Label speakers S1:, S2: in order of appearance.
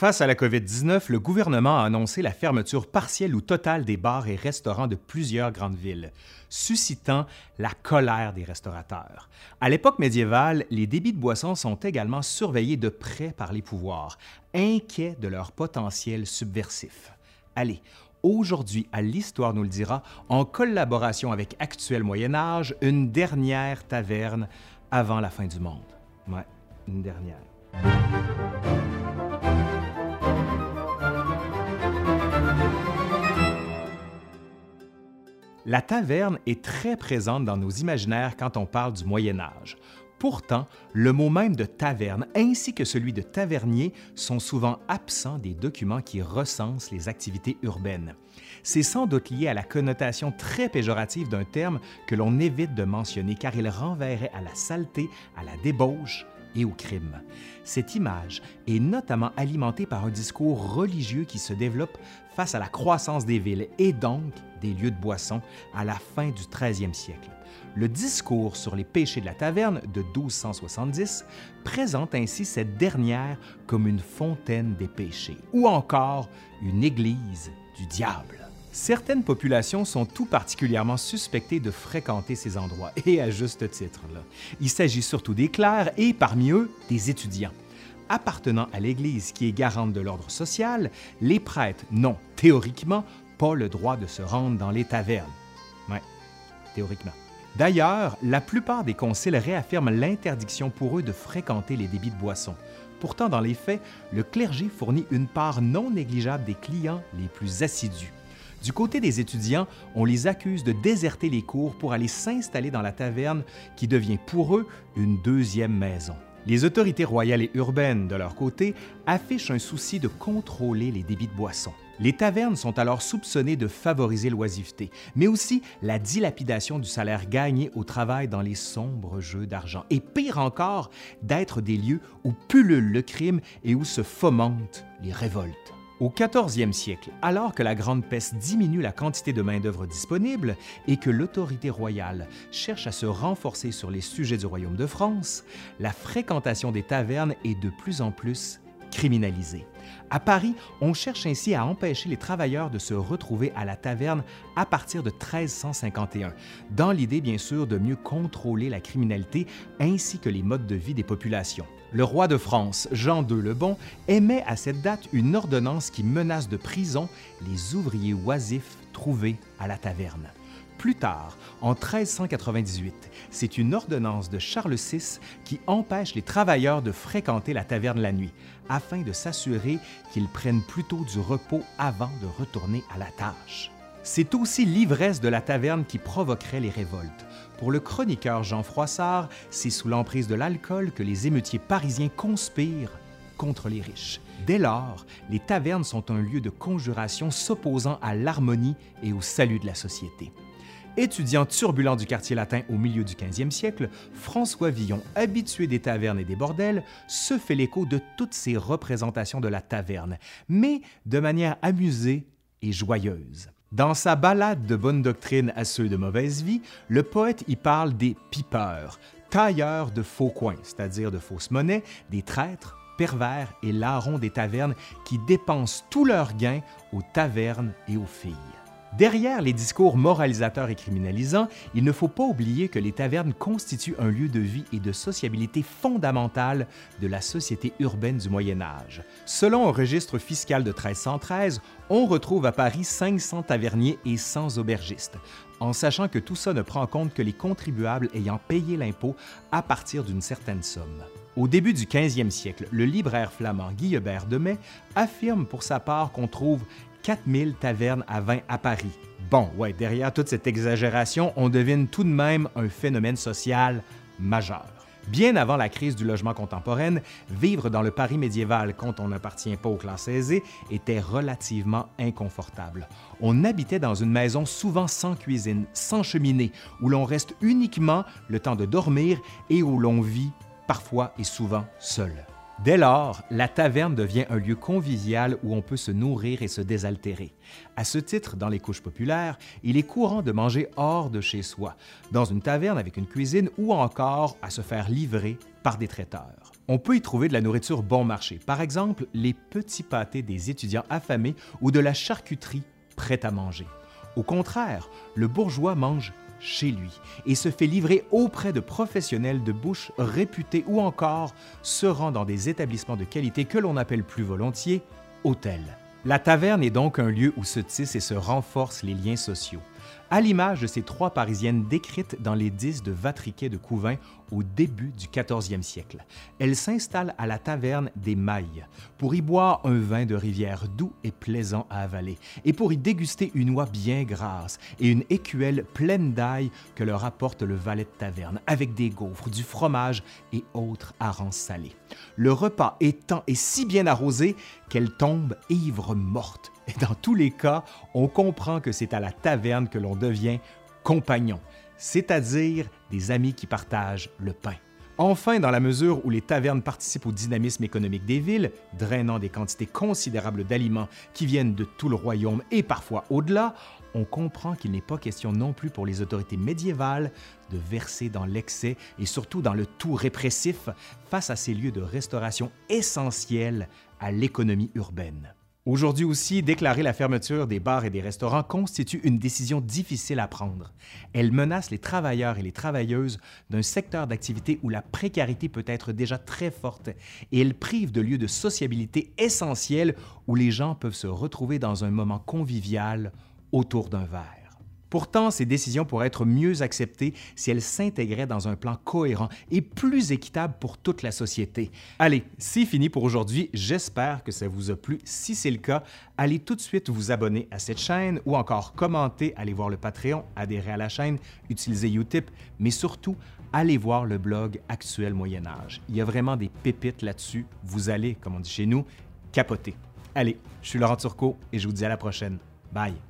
S1: Face à la COVID-19, le gouvernement a annoncé la fermeture partielle ou totale des bars et restaurants de plusieurs grandes villes, suscitant la colère des restaurateurs. À l'époque médiévale, les débits de boissons sont également surveillés de près par les pouvoirs, inquiets de leur potentiel subversif. Allez, aujourd'hui, à l'Histoire nous le dira, en collaboration avec Actuel Moyen Âge, une dernière taverne avant la fin du monde. Ouais, une dernière. La taverne est très présente dans nos imaginaires quand on parle du Moyen Âge. Pourtant, le mot même de taverne ainsi que celui de tavernier sont souvent absents des documents qui recensent les activités urbaines. C'est sans doute lié à la connotation très péjorative d'un terme que l'on évite de mentionner car il renverrait à la saleté, à la débauche et au crime. Cette image est notamment alimentée par un discours religieux qui se développe face à la croissance des villes et donc des lieux de boisson à la fin du 13e siècle. Le discours sur les péchés de la taverne de 1270 présente ainsi cette dernière comme une fontaine des péchés ou encore une église du diable. Certaines populations sont tout particulièrement suspectées de fréquenter ces endroits, et à juste titre. Il s'agit surtout des clercs et, parmi eux, des étudiants. Appartenant à l'Église qui est garante de l'ordre social, les prêtres n'ont, théoriquement, pas le droit de se rendre dans les tavernes. Oui, théoriquement. D'ailleurs, la plupart des conciles réaffirment l'interdiction pour eux de fréquenter les débits de boissons. Pourtant, dans les faits, le clergé fournit une part non négligeable des clients les plus assidus. Du côté des étudiants, on les accuse de déserter les cours pour aller s'installer dans la taverne qui devient pour eux une deuxième maison. Les autorités royales et urbaines, de leur côté, affichent un souci de contrôler les débits de boissons. Les tavernes sont alors soupçonnées de favoriser l'oisiveté, mais aussi la dilapidation du salaire gagné au travail dans les sombres jeux d'argent, et pire encore, d'être des lieux où pullule le crime et où se fomentent les révoltes. Au 14e siècle, alors que la Grande Peste diminue la quantité de main-d'œuvre disponible et que l'autorité royale cherche à se renforcer sur les sujets du Royaume de France, la fréquentation des tavernes est de plus en plus criminalisée. À Paris, on cherche ainsi à empêcher les travailleurs de se retrouver à la taverne à partir de 1351, dans l'idée bien sûr de mieux contrôler la criminalité ainsi que les modes de vie des populations. Le roi de France, Jean II le Bon, émet à cette date une ordonnance qui menace de prison les ouvriers oisifs trouvés à la taverne. Plus tard, en 1398, c'est une ordonnance de Charles VI qui empêche les travailleurs de fréquenter la taverne la nuit, afin de s'assurer qu'ils prennent plutôt du repos avant de retourner à la tâche. C'est aussi l'ivresse de la taverne qui provoquerait les révoltes. Pour le chroniqueur Jean Froissart, c'est sous l'emprise de l'alcool que les émeutiers parisiens conspirent contre les riches. Dès lors, les tavernes sont un lieu de conjuration s'opposant à l'harmonie et au salut de la société. Étudiant turbulent du quartier latin au milieu du 15e siècle, François Villon, habitué des tavernes et des bordels, se fait l'écho de toutes ces représentations de la taverne, mais de manière amusée et joyeuse. Dans sa ballade de bonne doctrine à ceux de mauvaise vie, le poète y parle des pipeurs, tailleurs de faux coins, c'est-à-dire de fausses monnaies, des traîtres, pervers et larrons des tavernes qui dépensent tous leurs gains aux tavernes et aux filles. Derrière les discours moralisateurs et criminalisants, il ne faut pas oublier que les tavernes constituent un lieu de vie et de sociabilité fondamental de la société urbaine du Moyen Âge. Selon un registre fiscal de 1313, on retrouve à Paris 500 taverniers et 100 aubergistes, en sachant que tout ça ne prend en compte que les contribuables ayant payé l'impôt à partir d'une certaine somme. Au début du 15e siècle, le libraire flamand Guillebert de Mai affirme pour sa part qu'on trouve 4000 tavernes à vin à Paris. Bon, ouais, derrière toute cette exagération, on devine tout de même un phénomène social majeur. Bien avant la crise du logement contemporaine, vivre dans le Paris médiéval quand on n'appartient pas aux classes aisées était relativement inconfortable. On habitait dans une maison souvent sans cuisine, sans cheminée, où l'on reste uniquement le temps de dormir et où l'on vit parfois et souvent seul. Dès lors, la taverne devient un lieu convivial où on peut se nourrir et se désaltérer. À ce titre, dans les couches populaires, il est courant de manger hors de chez soi, dans une taverne avec une cuisine ou encore à se faire livrer par des traiteurs. On peut y trouver de la nourriture bon marché, par exemple les petits pâtés des étudiants affamés ou de la charcuterie prête à manger. Au contraire, le bourgeois mange chez lui et se fait livrer auprès de professionnels de bouche réputés ou encore se rend dans des établissements de qualité que l'on appelle plus volontiers hôtels. La taverne est donc un lieu où se tissent et se renforcent les liens sociaux à l'image de ces trois Parisiennes décrites dans les dix de Vatriquet de Couvin au début du 14e siècle. Elles s'installent à la taverne des Mailles pour y boire un vin de rivière doux et plaisant à avaler, et pour y déguster une oie bien grasse et une écuelle pleine d'ail que leur apporte le valet de taverne, avec des gaufres, du fromage et autres harengs salés. Le repas étant et si bien arrosé qu'elles tombent ivres mortes et dans tous les cas, on comprend que c'est à la taverne que l'on devient compagnon, c'est-à-dire des amis qui partagent le pain. Enfin, dans la mesure où les tavernes participent au dynamisme économique des villes, drainant des quantités considérables d'aliments qui viennent de tout le royaume et parfois au-delà, on comprend qu'il n'est pas question non plus pour les autorités médiévales de verser dans l'excès et surtout dans le tout répressif face à ces lieux de restauration essentiels à l'économie urbaine. Aujourd'hui aussi, déclarer la fermeture des bars et des restaurants constitue une décision difficile à prendre. Elle menace les travailleurs et les travailleuses d'un secteur d'activité où la précarité peut être déjà très forte et elle prive de lieux de sociabilité essentiels où les gens peuvent se retrouver dans un moment convivial autour d'un verre. Pourtant, ces décisions pourraient être mieux acceptées si elles s'intégraient dans un plan cohérent et plus équitable pour toute la société. Allez, c'est fini pour aujourd'hui. J'espère que ça vous a plu. Si c'est le cas, allez tout de suite vous abonner à cette chaîne ou encore commenter, allez voir le Patreon, adhérer à la chaîne, utiliser Utip, mais surtout, allez voir le blog Actuel Moyen Âge. Il y a vraiment des pépites là-dessus. Vous allez, comme on dit chez nous, capoter. Allez, je suis Laurent Turcot et je vous dis à la prochaine. Bye.